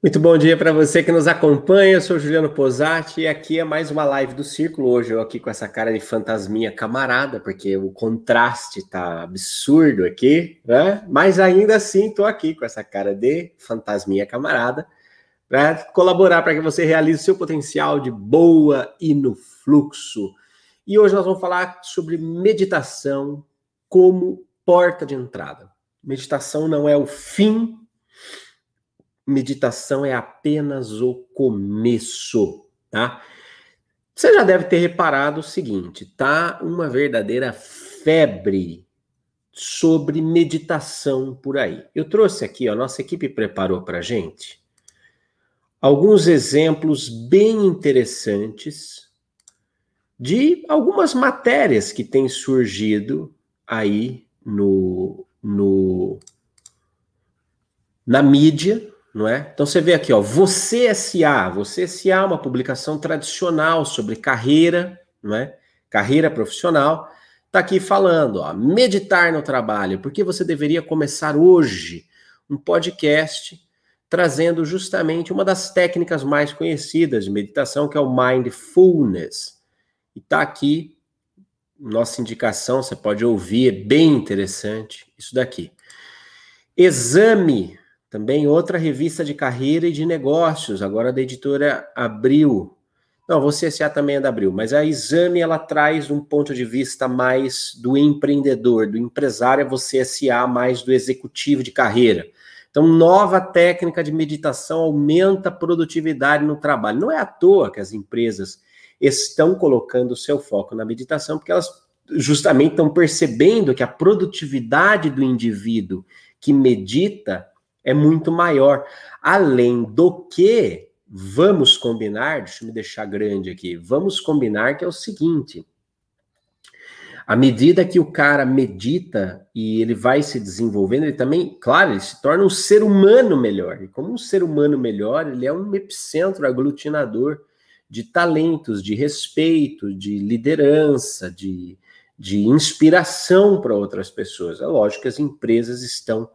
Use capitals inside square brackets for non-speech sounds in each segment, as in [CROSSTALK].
Muito bom dia para você que nos acompanha. Eu sou Juliano Posati e aqui é mais uma live do Círculo. Hoje eu aqui com essa cara de fantasminha camarada, porque o contraste tá absurdo aqui, né? Mas ainda assim tô aqui com essa cara de fantasminha camarada para colaborar para que você realize seu potencial de boa e no fluxo. E hoje nós vamos falar sobre meditação como porta de entrada. Meditação não é o fim meditação é apenas o começo, tá? Você já deve ter reparado o seguinte, tá uma verdadeira febre sobre meditação por aí. Eu trouxe aqui, ó, nossa equipe preparou para gente alguns exemplos bem interessantes de algumas matérias que têm surgido aí no, no na mídia, não é? Então você vê aqui, ó, Você SA, Você SA é uma publicação tradicional sobre carreira, não é? Carreira profissional. Tá aqui falando, ó, meditar no trabalho, porque você deveria começar hoje um podcast trazendo justamente uma das técnicas mais conhecidas de meditação, que é o mindfulness. E tá aqui nossa indicação, você pode ouvir, é bem interessante isso daqui. Exame também outra revista de carreira e de negócios, agora da editora Abril. Não, você CSA também é da Abril, mas a Exame ela traz um ponto de vista mais do empreendedor, do empresário, é você SA mais do executivo de carreira. Então, nova técnica de meditação aumenta a produtividade no trabalho. Não é à toa que as empresas estão colocando o seu foco na meditação, porque elas justamente estão percebendo que a produtividade do indivíduo que medita é muito maior. Além do que, vamos combinar, deixa eu me deixar grande aqui, vamos combinar que é o seguinte: à medida que o cara medita e ele vai se desenvolvendo, ele também, claro, ele se torna um ser humano melhor. E como um ser humano melhor, ele é um epicentro aglutinador de talentos, de respeito, de liderança, de, de inspiração para outras pessoas. É lógico que as empresas estão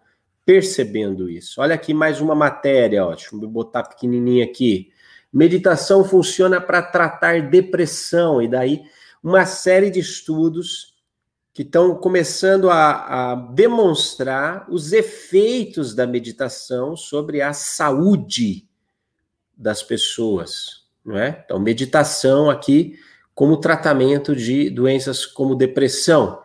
percebendo isso. Olha aqui mais uma matéria, ó, deixa eu botar pequenininha aqui. Meditação funciona para tratar depressão, e daí uma série de estudos que estão começando a, a demonstrar os efeitos da meditação sobre a saúde das pessoas, não é? Então, meditação aqui como tratamento de doenças como depressão.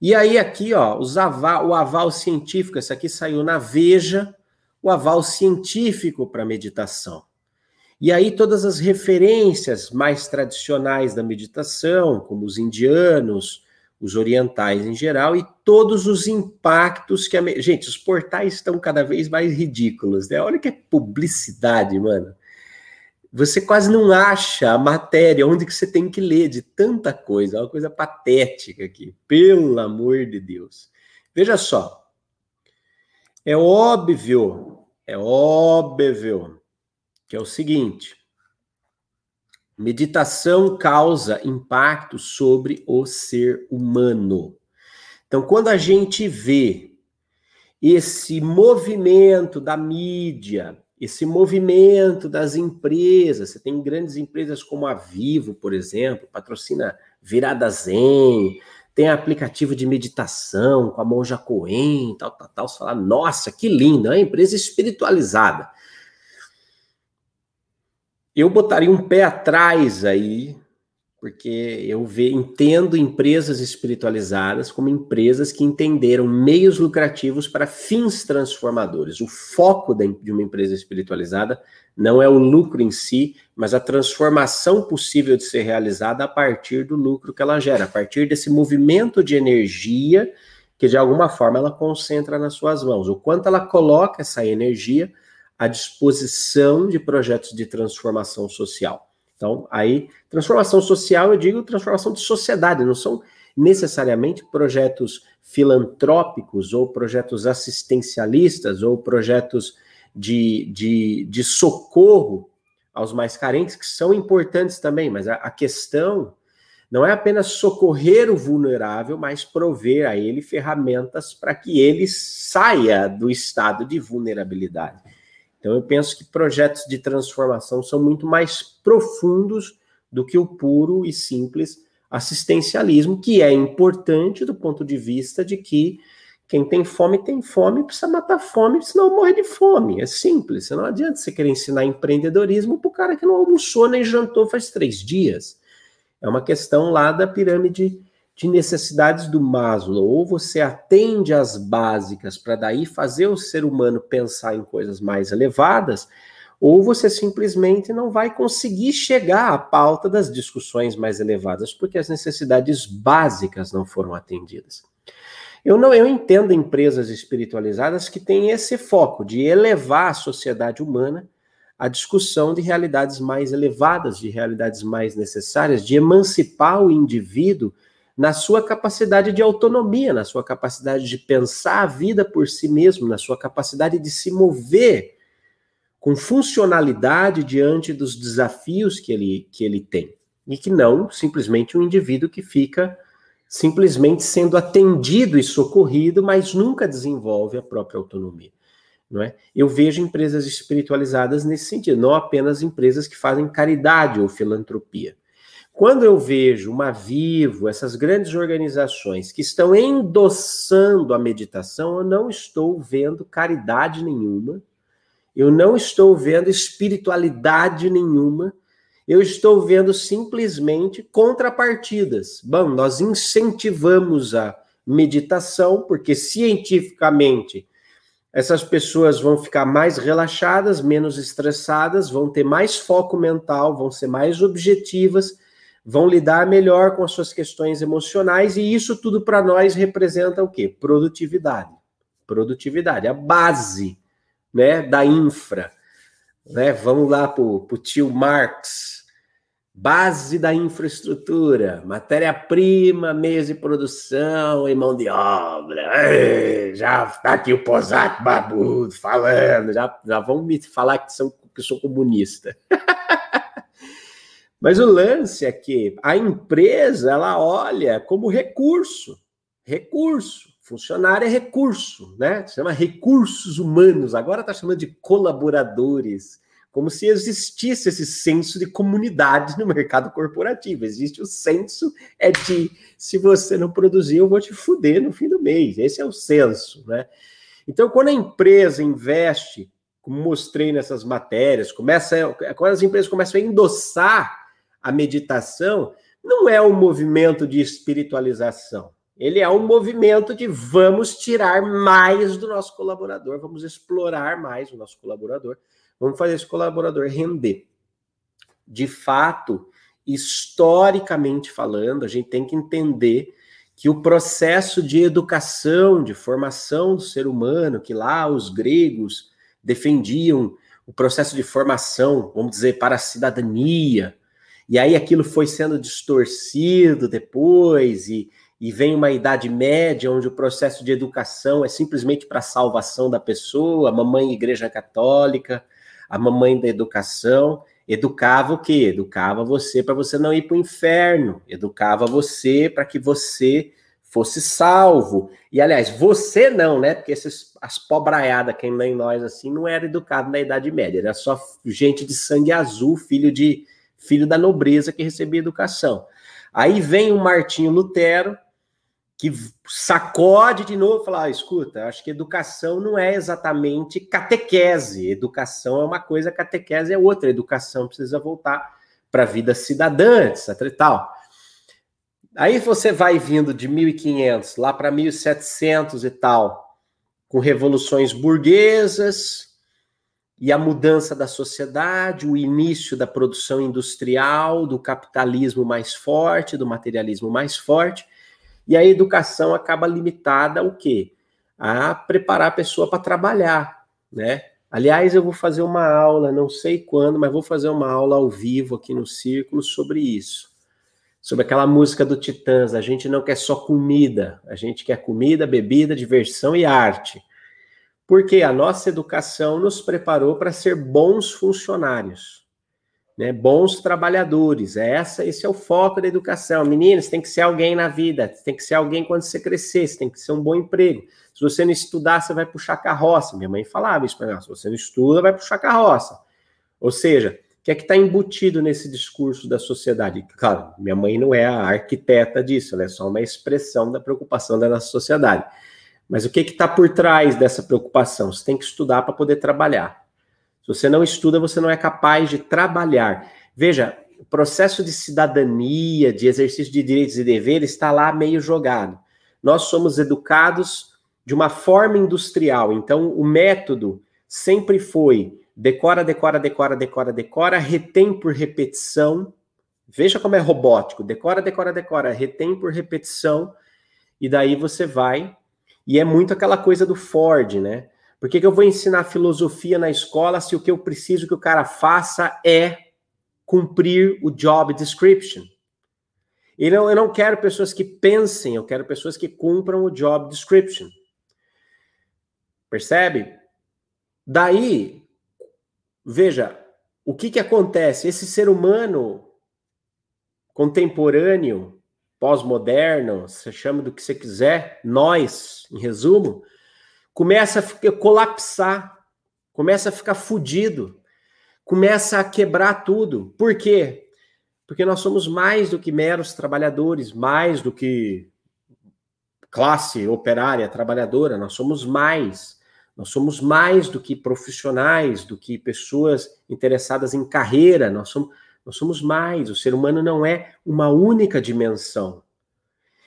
E aí, aqui, ó, os aval, o aval científico, esse aqui saiu na Veja, o aval científico para meditação. E aí, todas as referências mais tradicionais da meditação, como os indianos, os orientais em geral, e todos os impactos que a. Gente, os portais estão cada vez mais ridículos, né? Olha que publicidade, mano você quase não acha a matéria onde que você tem que ler de tanta coisa, é uma coisa patética aqui, pelo amor de Deus. Veja só, é óbvio, é óbvio que é o seguinte: meditação causa impacto sobre o ser humano. Então, quando a gente vê esse movimento da mídia, esse movimento das empresas. Você tem grandes empresas como a Vivo, por exemplo, patrocina Virada Zen, tem aplicativo de meditação com a Monja Coen, tal, tal, tal. Você fala, nossa, que lindo, é uma empresa espiritualizada. Eu botaria um pé atrás aí porque eu ve, entendo empresas espiritualizadas como empresas que entenderam meios lucrativos para fins transformadores. O foco de uma empresa espiritualizada não é o lucro em si, mas a transformação possível de ser realizada a partir do lucro que ela gera, a partir desse movimento de energia que de alguma forma ela concentra nas suas mãos. O quanto ela coloca essa energia à disposição de projetos de transformação social. Então, aí, transformação social, eu digo transformação de sociedade, não são necessariamente projetos filantrópicos ou projetos assistencialistas ou projetos de, de, de socorro aos mais carentes, que são importantes também, mas a, a questão não é apenas socorrer o vulnerável, mas prover a ele ferramentas para que ele saia do estado de vulnerabilidade. Então, eu penso que projetos de transformação são muito mais profundos do que o puro e simples assistencialismo, que é importante do ponto de vista de que quem tem fome tem fome, precisa matar fome, senão morre de fome. É simples. Não adianta você querer ensinar empreendedorismo para o cara que não almoçou nem jantou faz três dias. É uma questão lá da pirâmide de necessidades do Maslow. Ou você atende às básicas para daí fazer o ser humano pensar em coisas mais elevadas, ou você simplesmente não vai conseguir chegar à pauta das discussões mais elevadas, porque as necessidades básicas não foram atendidas. Eu não eu entendo empresas espiritualizadas que têm esse foco de elevar a sociedade humana à discussão de realidades mais elevadas, de realidades mais necessárias, de emancipar o indivíduo na sua capacidade de autonomia, na sua capacidade de pensar a vida por si mesmo, na sua capacidade de se mover com funcionalidade diante dos desafios que ele, que ele tem. E que não simplesmente um indivíduo que fica simplesmente sendo atendido e socorrido, mas nunca desenvolve a própria autonomia. Não é? Eu vejo empresas espiritualizadas nesse sentido, não apenas empresas que fazem caridade ou filantropia. Quando eu vejo uma Vivo, essas grandes organizações que estão endossando a meditação, eu não estou vendo caridade nenhuma, eu não estou vendo espiritualidade nenhuma. Eu estou vendo simplesmente contrapartidas. Bom, nós incentivamos a meditação, porque cientificamente essas pessoas vão ficar mais relaxadas, menos estressadas, vão ter mais foco mental, vão ser mais objetivas, vão lidar melhor com as suas questões emocionais, e isso tudo para nós representa o quê? Produtividade. Produtividade, a base né, da infra. Né? Vamos lá para o tio Marx. Base da infraestrutura, matéria-prima, meios de produção e mão de obra. Ei, já está aqui o Posato Babudo falando, já, já vão me falar que, são, que sou comunista. [LAUGHS] Mas o lance é que a empresa ela olha como recurso, recurso. Funcionário é recurso, né? Chama recursos humanos, agora está chamando de colaboradores, como se existisse esse senso de comunidade no mercado corporativo. Existe o senso é de se você não produzir, eu vou te fuder no fim do mês. Esse é o senso, né? Então, quando a empresa investe, como mostrei nessas matérias, começa, quando as empresas começam a endossar a meditação, não é um movimento de espiritualização ele é um movimento de vamos tirar mais do nosso colaborador, vamos explorar mais o nosso colaborador, vamos fazer esse colaborador render. De fato, historicamente falando, a gente tem que entender que o processo de educação, de formação do ser humano, que lá os gregos defendiam o processo de formação, vamos dizer, para a cidadania, e aí aquilo foi sendo distorcido depois, e, e vem uma idade média onde o processo de educação é simplesmente para a salvação da pessoa, a mamãe igreja católica, a mamãe da educação, educava o quê? Educava você para você não ir para o inferno, educava você para que você fosse salvo. E aliás, você não, né? Porque esses, as pobraiadas, quem nem nós assim, não era educado na Idade Média, era só gente de sangue azul, filho de filho da nobreza que recebia educação. Aí vem o Martinho Lutero, que sacode de novo e fala: ah, escuta, acho que educação não é exatamente catequese. Educação é uma coisa, catequese é outra. Educação precisa voltar para a vida cidadã, etc e tal. Aí você vai vindo de 1500 lá para 1700 e tal, com revoluções burguesas e a mudança da sociedade, o início da produção industrial, do capitalismo mais forte, do materialismo mais forte e a educação acaba limitada ao quê? A preparar a pessoa para trabalhar, né? Aliás, eu vou fazer uma aula, não sei quando, mas vou fazer uma aula ao vivo aqui no Círculo sobre isso. Sobre aquela música do Titãs, a gente não quer só comida, a gente quer comida, bebida, diversão e arte. Porque a nossa educação nos preparou para ser bons funcionários. né? Bons trabalhadores. É essa, esse é o foco da educação. Meninos, tem que ser alguém na vida, tem que ser alguém quando você crescer, tem que ser um bom emprego. Se você não estudar, você vai puxar carroça. Minha mãe falava isso para mim, se você não estuda, vai puxar carroça. Ou seja, o que é que está embutido nesse discurso da sociedade? Claro, minha mãe não é a arquiteta disso, ela é só uma expressão da preocupação da nossa sociedade. Mas o que está por trás dessa preocupação? Você tem que estudar para poder trabalhar. Se você não estuda, você não é capaz de trabalhar. Veja, o processo de cidadania, de exercício de direitos e deveres está lá meio jogado. Nós somos educados de uma forma industrial, então o método sempre foi decora, decora, decora, decora, decora, retém por repetição. Veja como é robótico, decora, decora, decora, retém por repetição, e daí você vai. E é muito aquela coisa do Ford, né? Por que, que eu vou ensinar filosofia na escola se o que eu preciso que o cara faça é cumprir o job description? E não, eu não quero pessoas que pensem, eu quero pessoas que cumpram o job description. Percebe? Daí, veja, o que, que acontece? Esse ser humano contemporâneo, pós-moderno, você chama do que você quiser, nós, em resumo, começa a ficar, colapsar, começa a ficar fudido, começa a quebrar tudo. Por quê? Porque nós somos mais do que meros trabalhadores, mais do que classe operária, trabalhadora, nós somos mais. Nós somos mais do que profissionais, do que pessoas interessadas em carreira, nós somos, nós somos mais. O ser humano não é uma única dimensão.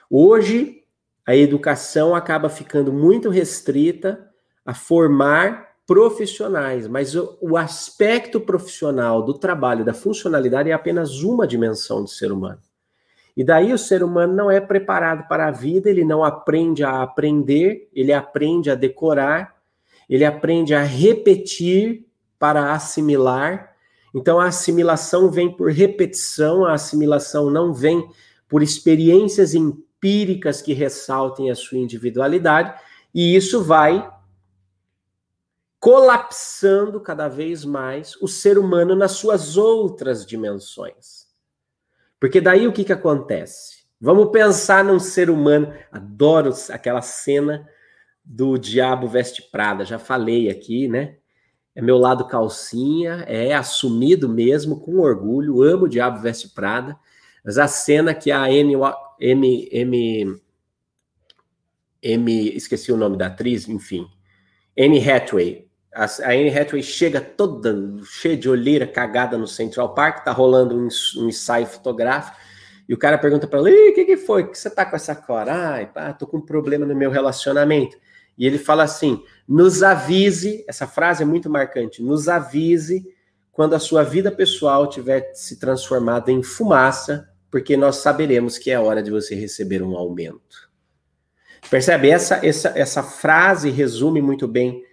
Hoje, a educação acaba ficando muito restrita a formar profissionais, mas o, o, aspecto profissional do trabalho, da funcionalidade, é apenas uma dimensão do ser humano. E daí o ser humano não é preparado para a vida, ele não aprende a aprender, ele aprende a decorar, ele aprende a repetir para assimilar. Então a assimilação vem por repetição, a assimilação não vem por experiências em empíricas que ressaltem a sua individualidade, e isso vai colapsando cada vez mais o ser humano nas suas outras dimensões. Porque daí o que, que acontece? Vamos pensar num ser humano. Adoro aquela cena do Diabo Veste Prada, já falei aqui, né? É meu lado calcinha, é assumido mesmo, com orgulho, amo o Diabo Veste Prada. Mas a cena que a Anne, M, M, M, esqueci o nome da atriz, enfim, Anne Hathaway. A, a Anne Hathaway chega toda cheia de olheira, cagada no Central Park, tá rolando um, um ensaio fotográfico, e o cara pergunta para ela, o que, que foi? que você tá com essa cora? Ai, pá, tô com um problema no meu relacionamento. E ele fala assim, nos avise, essa frase é muito marcante, nos avise quando a sua vida pessoal tiver se transformado em fumaça porque nós saberemos que é hora de você receber um aumento. Percebe? Essa, essa, essa frase resume muito bem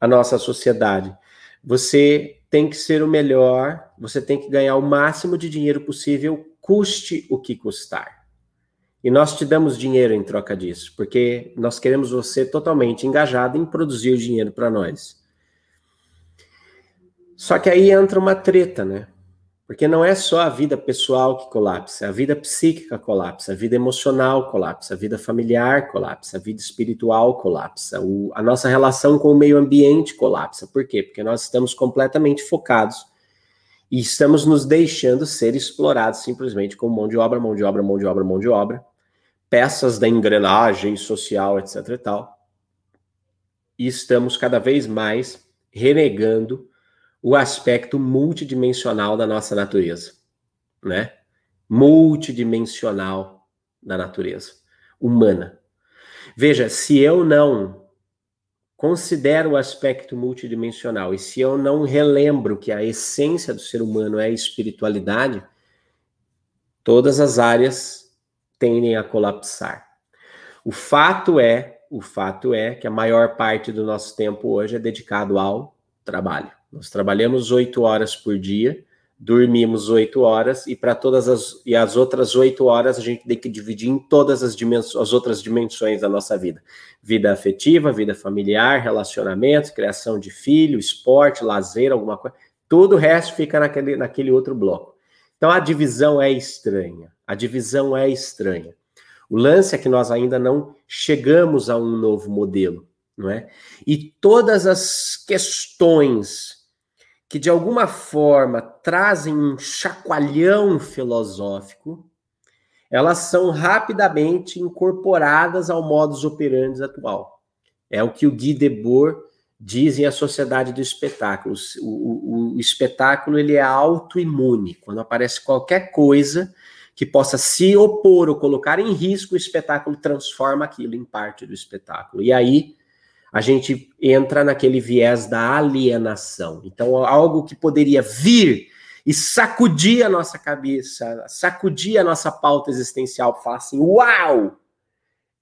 a nossa sociedade. Você tem que ser o melhor, você tem que ganhar o máximo de dinheiro possível, custe o que custar. E nós te damos dinheiro em troca disso, porque nós queremos você totalmente engajado em produzir dinheiro para nós. Só que aí entra uma treta, né? Porque não é só a vida pessoal que colapsa, a vida psíquica colapsa, a vida emocional colapsa, a vida familiar colapsa, a vida espiritual colapsa, o, a nossa relação com o meio ambiente colapsa. Por quê? Porque nós estamos completamente focados e estamos nos deixando ser explorados simplesmente como mão de obra, mão de obra, mão de obra, mão de obra, peças da engrenagem social, etc e tal. E estamos cada vez mais renegando o aspecto multidimensional da nossa natureza, né? Multidimensional da natureza humana. Veja, se eu não considero o aspecto multidimensional e se eu não relembro que a essência do ser humano é a espiritualidade, todas as áreas tendem a colapsar. O fato é, o fato é que a maior parte do nosso tempo hoje é dedicado ao trabalho. Nós trabalhamos oito horas por dia, dormimos oito horas e para todas as e as outras oito horas a gente tem que dividir em todas as dimensões, as outras dimensões da nossa vida: vida afetiva, vida familiar, relacionamentos, criação de filho, esporte, lazer, alguma coisa. Todo o resto fica naquele, naquele outro bloco. Então a divisão é estranha. A divisão é estranha. O lance é que nós ainda não chegamos a um novo modelo, não é? E todas as questões que de alguma forma trazem um chacoalhão filosófico, elas são rapidamente incorporadas ao modus operandi atual. É o que o Guy Debord diz em A Sociedade do Espetáculo. O, o, o espetáculo ele é autoimune. Quando aparece qualquer coisa que possa se opor ou colocar em risco, o espetáculo transforma aquilo em parte do espetáculo. E aí a gente entra naquele viés da alienação. Então, algo que poderia vir e sacudir a nossa cabeça, sacudir a nossa pauta existencial, falar assim: uau!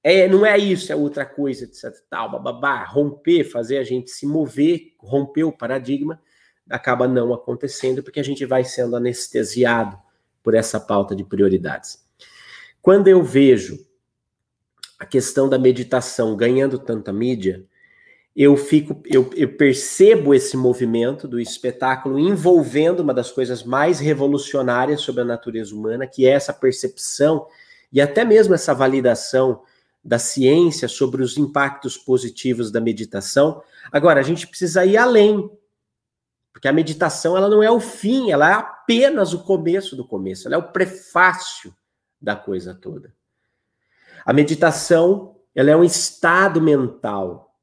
É, não é isso, é outra coisa, etc. Tal, bababá, romper, fazer a gente se mover, romper o paradigma, acaba não acontecendo, porque a gente vai sendo anestesiado por essa pauta de prioridades. Quando eu vejo a questão da meditação ganhando tanta mídia, eu fico, eu, eu, percebo esse movimento do espetáculo envolvendo uma das coisas mais revolucionárias sobre a natureza humana, que é essa percepção e até mesmo essa validação da ciência sobre os impactos positivos da meditação. Agora, a gente precisa ir além, porque a meditação ela não é o fim, ela é apenas o começo do começo, ela é o prefácio da coisa toda. A meditação ela é um estado mental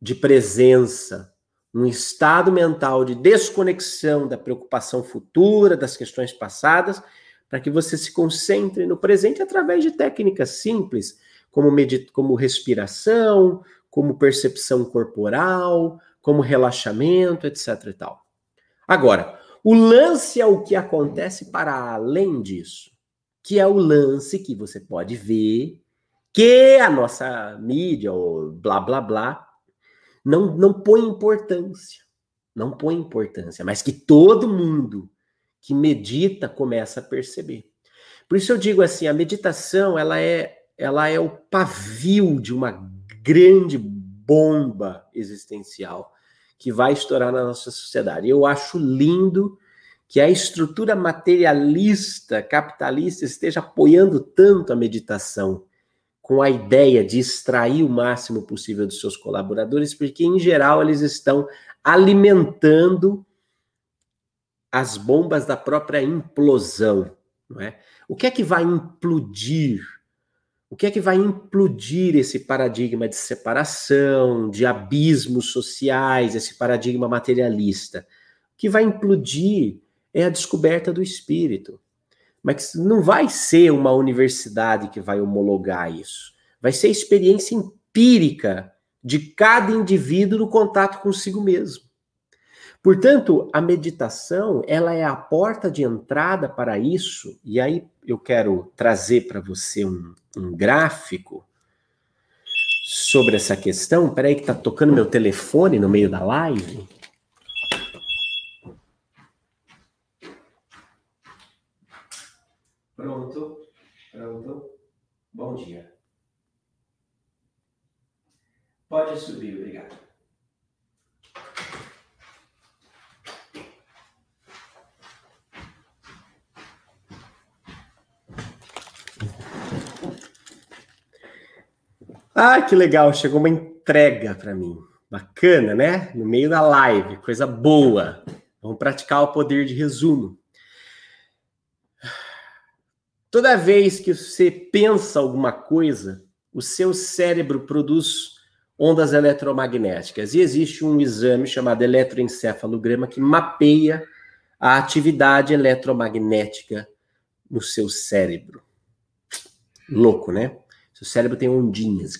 de presença, um estado mental de desconexão da preocupação futura, das questões passadas, para que você se concentre no presente através de técnicas simples, como, como respiração, como percepção corporal, como relaxamento, etc. e tal. Agora, o lance é o que acontece para além disso, que é o lance que você pode ver que a nossa mídia, ou blá blá blá, não, não põe importância. Não põe importância, mas que todo mundo que medita começa a perceber. Por isso eu digo assim, a meditação, ela é, ela é o pavio de uma grande bomba existencial que vai estourar na nossa sociedade. Eu acho lindo que a estrutura materialista, capitalista, esteja apoiando tanto a meditação, com a ideia de extrair o máximo possível dos seus colaboradores, porque, em geral, eles estão alimentando as bombas da própria implosão. Não é? O que é que vai implodir o que é que vai implodir esse paradigma de separação, de abismos sociais, esse paradigma materialista? O que vai implodir é a descoberta do espírito. Mas não vai ser uma universidade que vai homologar isso. Vai ser experiência empírica de cada indivíduo no contato consigo mesmo. Portanto, a meditação, ela é a porta de entrada para isso, e aí eu quero trazer para você um, um, gráfico sobre essa questão. Peraí que tá tocando meu telefone no meio da live. Pronto, pronto. Bom dia. Pode subir, obrigado. Ah, que legal, chegou uma entrega para mim. Bacana, né? No meio da live, coisa boa. Vamos praticar o poder de resumo. Toda vez que você pensa alguma coisa, o seu cérebro produz ondas eletromagnéticas. E existe um exame chamado eletroencefalograma que mapeia a atividade eletromagnética no seu cérebro. Louco, né? Seu cérebro tem ondinhas.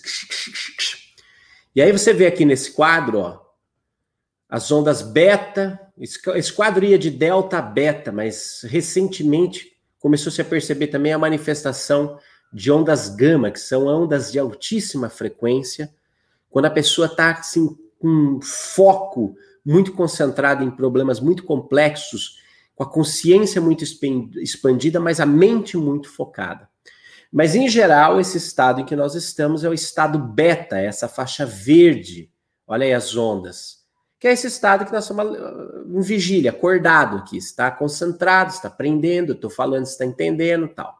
E aí você vê aqui nesse quadro, ó, as ondas beta. Esse quadro ia de delta a beta, mas recentemente começou -se a perceber também a manifestação de ondas gama, que são ondas de altíssima frequência, quando a pessoa está assim, com um foco muito concentrado em problemas muito complexos, com a consciência muito expandida, mas a mente muito focada. Mas, em geral, esse estado em que nós estamos é o estado beta, essa faixa verde. Olha aí as ondas. que é esse estado que nós somos em vigília, acordado aqui, está concentrado, está aprendendo, estou falando, está entendendo tal.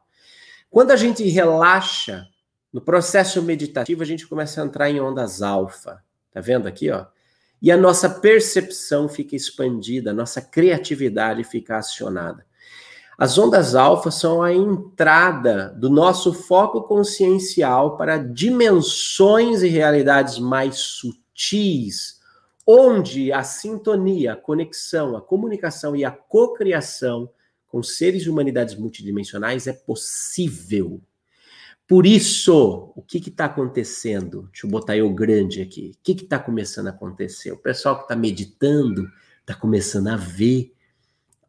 Quando a gente relaxa no processo meditativo, a gente começa a entrar em ondas alfa. Tá vendo aqui, ó? E a nossa percepção fica expandida, a nossa criatividade fica acionada. As ondas alfa são a entrada do nosso foco consciencial para dimensões e realidades mais sutis, onde a sintonia, a conexão, a comunicação e a cocriação com seres e humanidades multidimensionais é possível. Por isso, o que está acontecendo? Deixa eu botar eu grande aqui. O que está começando a acontecer? O pessoal que está meditando está começando a ver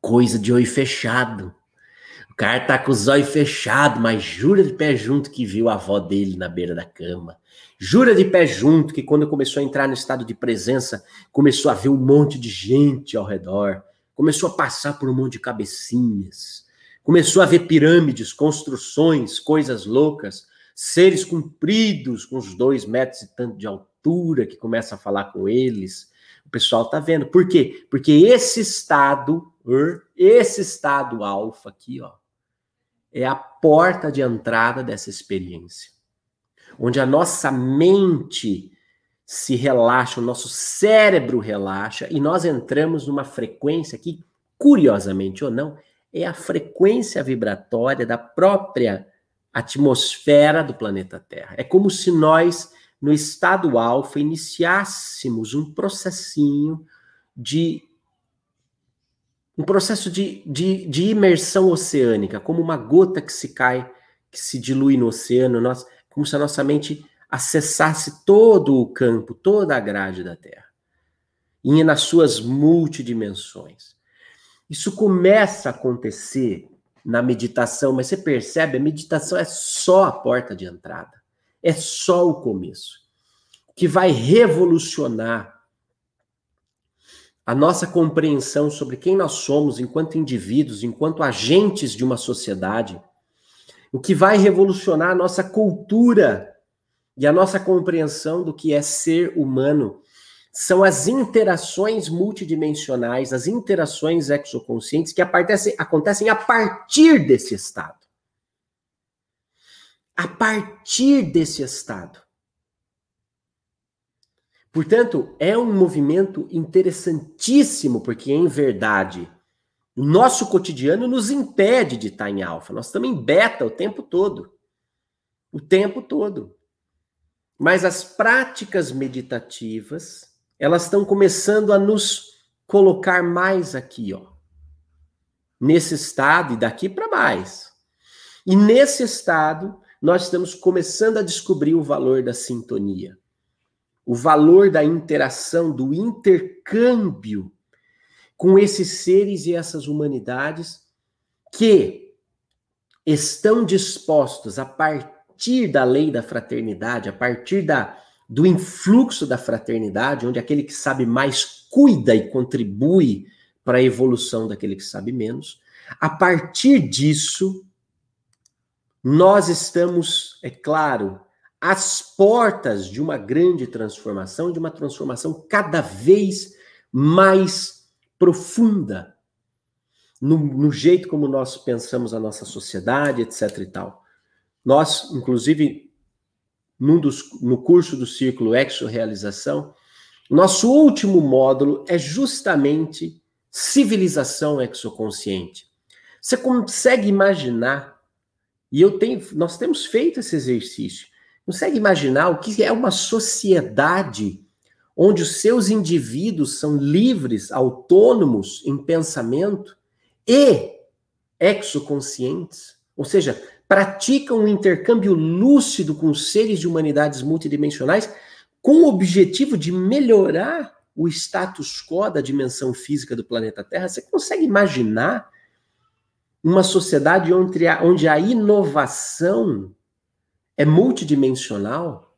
coisa de olho fechado. Cara tá com os olhos fechados, mas jura de pé junto que viu a avó dele na beira da cama. Jura de pé junto que quando começou a entrar no estado de presença, começou a ver um monte de gente ao redor, começou a passar por um monte de cabecinhas, começou a ver pirâmides, construções, coisas loucas, seres compridos com uns dois metros e tanto de altura que começa a falar com eles. O pessoal tá vendo. Por quê? Porque esse estado, esse estado alfa aqui, ó, é a porta de entrada dessa experiência onde a nossa mente se relaxa, o nosso cérebro relaxa e nós entramos numa frequência que, curiosamente ou não, é a frequência vibratória da própria atmosfera do planeta Terra. É como se nós, no estado alfa, iniciássemos um processinho de. Um processo de, de, de imersão oceânica, como uma gota que se cai, que se dilui no oceano. Nós como se a nossa mente acessasse todo o campo, toda a grade da Terra, e nas suas multidimensões. Isso começa a acontecer na meditação, mas você percebe, a meditação é só a porta de entrada, é só o começo. Que vai revolucionar a nossa compreensão sobre quem nós somos enquanto indivíduos, enquanto agentes de uma sociedade, o que vai revolucionar a nossa cultura e a nossa compreensão do que é ser humano são as interações multidimensionais, as interações exoconscientes que acontecem, acontecem a partir desse estado. A partir desse estado. Portanto, é um movimento interessantíssimo, porque em verdade o nosso cotidiano nos impede de estar em alfa. Nós estamos em beta o tempo todo. O tempo todo. Mas as práticas meditativas, elas estão começando a nos colocar mais aqui, ó. Nesse estado e daqui para mais. E nesse estado, nós estamos começando a descobrir o valor da sintonia. O valor da interação, do intercâmbio com esses seres e essas humanidades que estão dispostos a partir da lei da fraternidade, a partir da, do influxo da fraternidade, onde aquele que sabe mais cuida e contribui para a evolução daquele que sabe menos. A partir disso, nós estamos, é claro, às portas de uma grande transformação, de uma transformação cada vez mais profunda no, no, jeito como nós pensamos a nossa sociedade, etc. e tal. Nós, inclusive, dos, no curso do Círculo Exo-Realização, nosso último módulo é justamente civilização exoconsciente. Você consegue imaginar, e eu tenho, nós temos feito esse exercício, consegue imaginar o que é uma sociedade onde os seus indivíduos são livres, autônomos em pensamento e exoconscientes, ou seja, praticam um intercâmbio lúcido com seres de humanidades multidimensionais com o objetivo de melhorar o status quo da dimensão física do planeta Terra. Você consegue imaginar uma sociedade onde a, onde a inovação é multidimensional?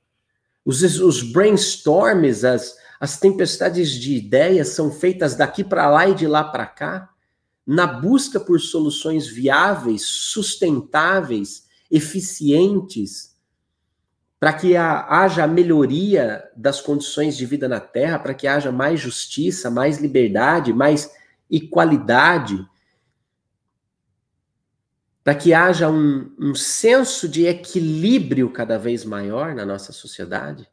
Os, os brainstorms, as, as tempestades de ideias são feitas daqui para lá e de lá para cá, na busca por soluções viáveis, sustentáveis, eficientes para que haja melhoria das condições de vida na Terra, para que haja mais justiça, mais liberdade, mais equalidade, para que haja um, um senso de equilíbrio cada vez maior na nossa sociedade?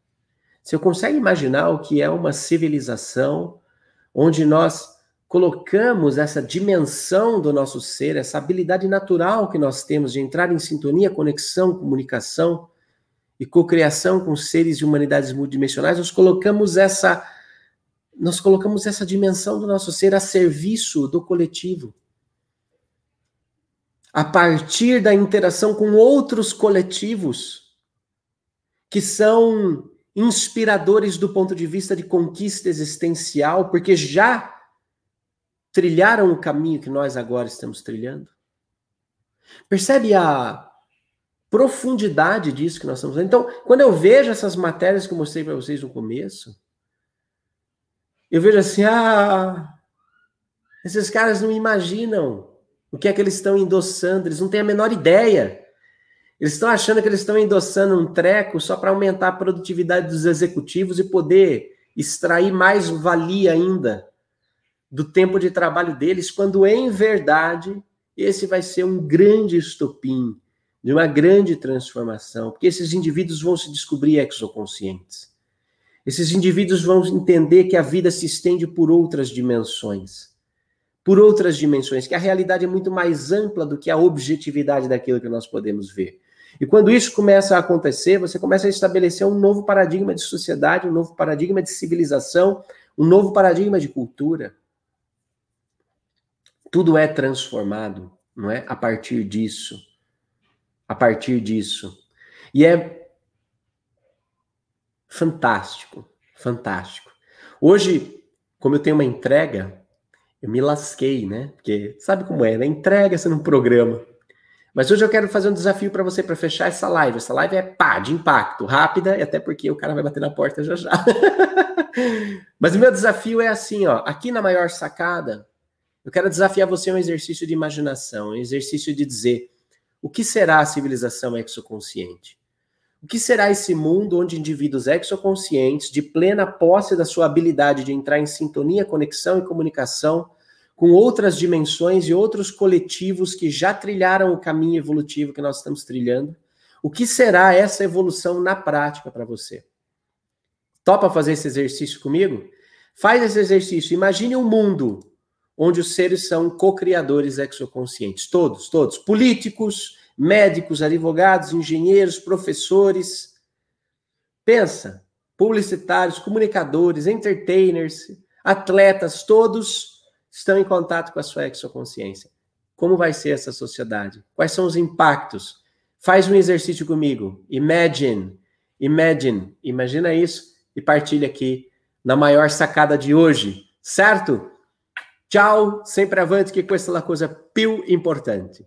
Você consegue imaginar o que é uma civilização onde nós colocamos essa dimensão do nosso ser, essa habilidade natural que nós temos de entrar em sintonia, conexão, comunicação e cocriação com seres de humanidades multidimensionais, nós colocamos essa nós colocamos essa dimensão do nosso ser a serviço do coletivo. A partir da interação com outros coletivos que são inspiradores do ponto de vista de conquista existencial, porque já trilharam o caminho que nós agora estamos trilhando? Percebe a profundidade disso que nós estamos vendo? Então, quando eu vejo essas matérias que eu mostrei para vocês no começo, eu vejo assim, ah, esses caras não imaginam o que é que eles estão endossando, eles não têm a menor ideia. Eles estão achando que eles estão endossando um treco só para aumentar a produtividade dos executivos e poder extrair mais valia ainda do tempo de trabalho deles, quando em verdade esse vai ser um grande estopim de uma grande transformação, porque esses indivíduos vão se descobrir exoconscientes. Esses indivíduos vão entender que a vida se estende por outras dimensões. Por outras dimensões, que a realidade é muito mais ampla do que a objetividade daquilo que nós podemos ver. E quando isso começa a acontecer, você começa a estabelecer um novo paradigma de sociedade, um novo paradigma de civilização, um novo paradigma de cultura. Tudo é transformado, não é? A partir disso. A partir disso. E é fantástico, fantástico. Hoje, como eu tenho uma entrega, eu me lasquei, né? Porque sabe como é, né? Entrega sendo um programa. Mas hoje eu quero fazer um desafio para você para fechar essa live. Essa live é pá, de impacto, rápida, e até porque o cara vai bater na porta já já. [LAUGHS] Mas o meu desafio é assim, ó, aqui na maior sacada, eu quero desafiar você a um exercício de imaginação, um exercício de dizer o que será a civilização exoconsciente? O que será esse mundo onde indivíduos exoconscientes, de plena posse da sua habilidade de entrar em sintonia, conexão e comunicação com outras dimensões e outros coletivos que já trilharam o caminho evolutivo que nós estamos trilhando, o que será essa evolução na prática para você? Topa fazer esse exercício comigo? Faz esse exercício. Imagine um mundo onde os seres são co-criadores exoconscientes. Todos, todos. Políticos, médicos, advogados, engenheiros, professores. Pensa, publicitários, comunicadores, entertainers, atletas, todos estão em contato com a sua exoconsciência. Como vai ser essa sociedade? Quais são os impactos? Faz um exercício comigo. Imagine, imagine, imagina isso e partilha aqui na maior sacada de hoje, certo? Tchau, sempre avante que é uma coisa più importante.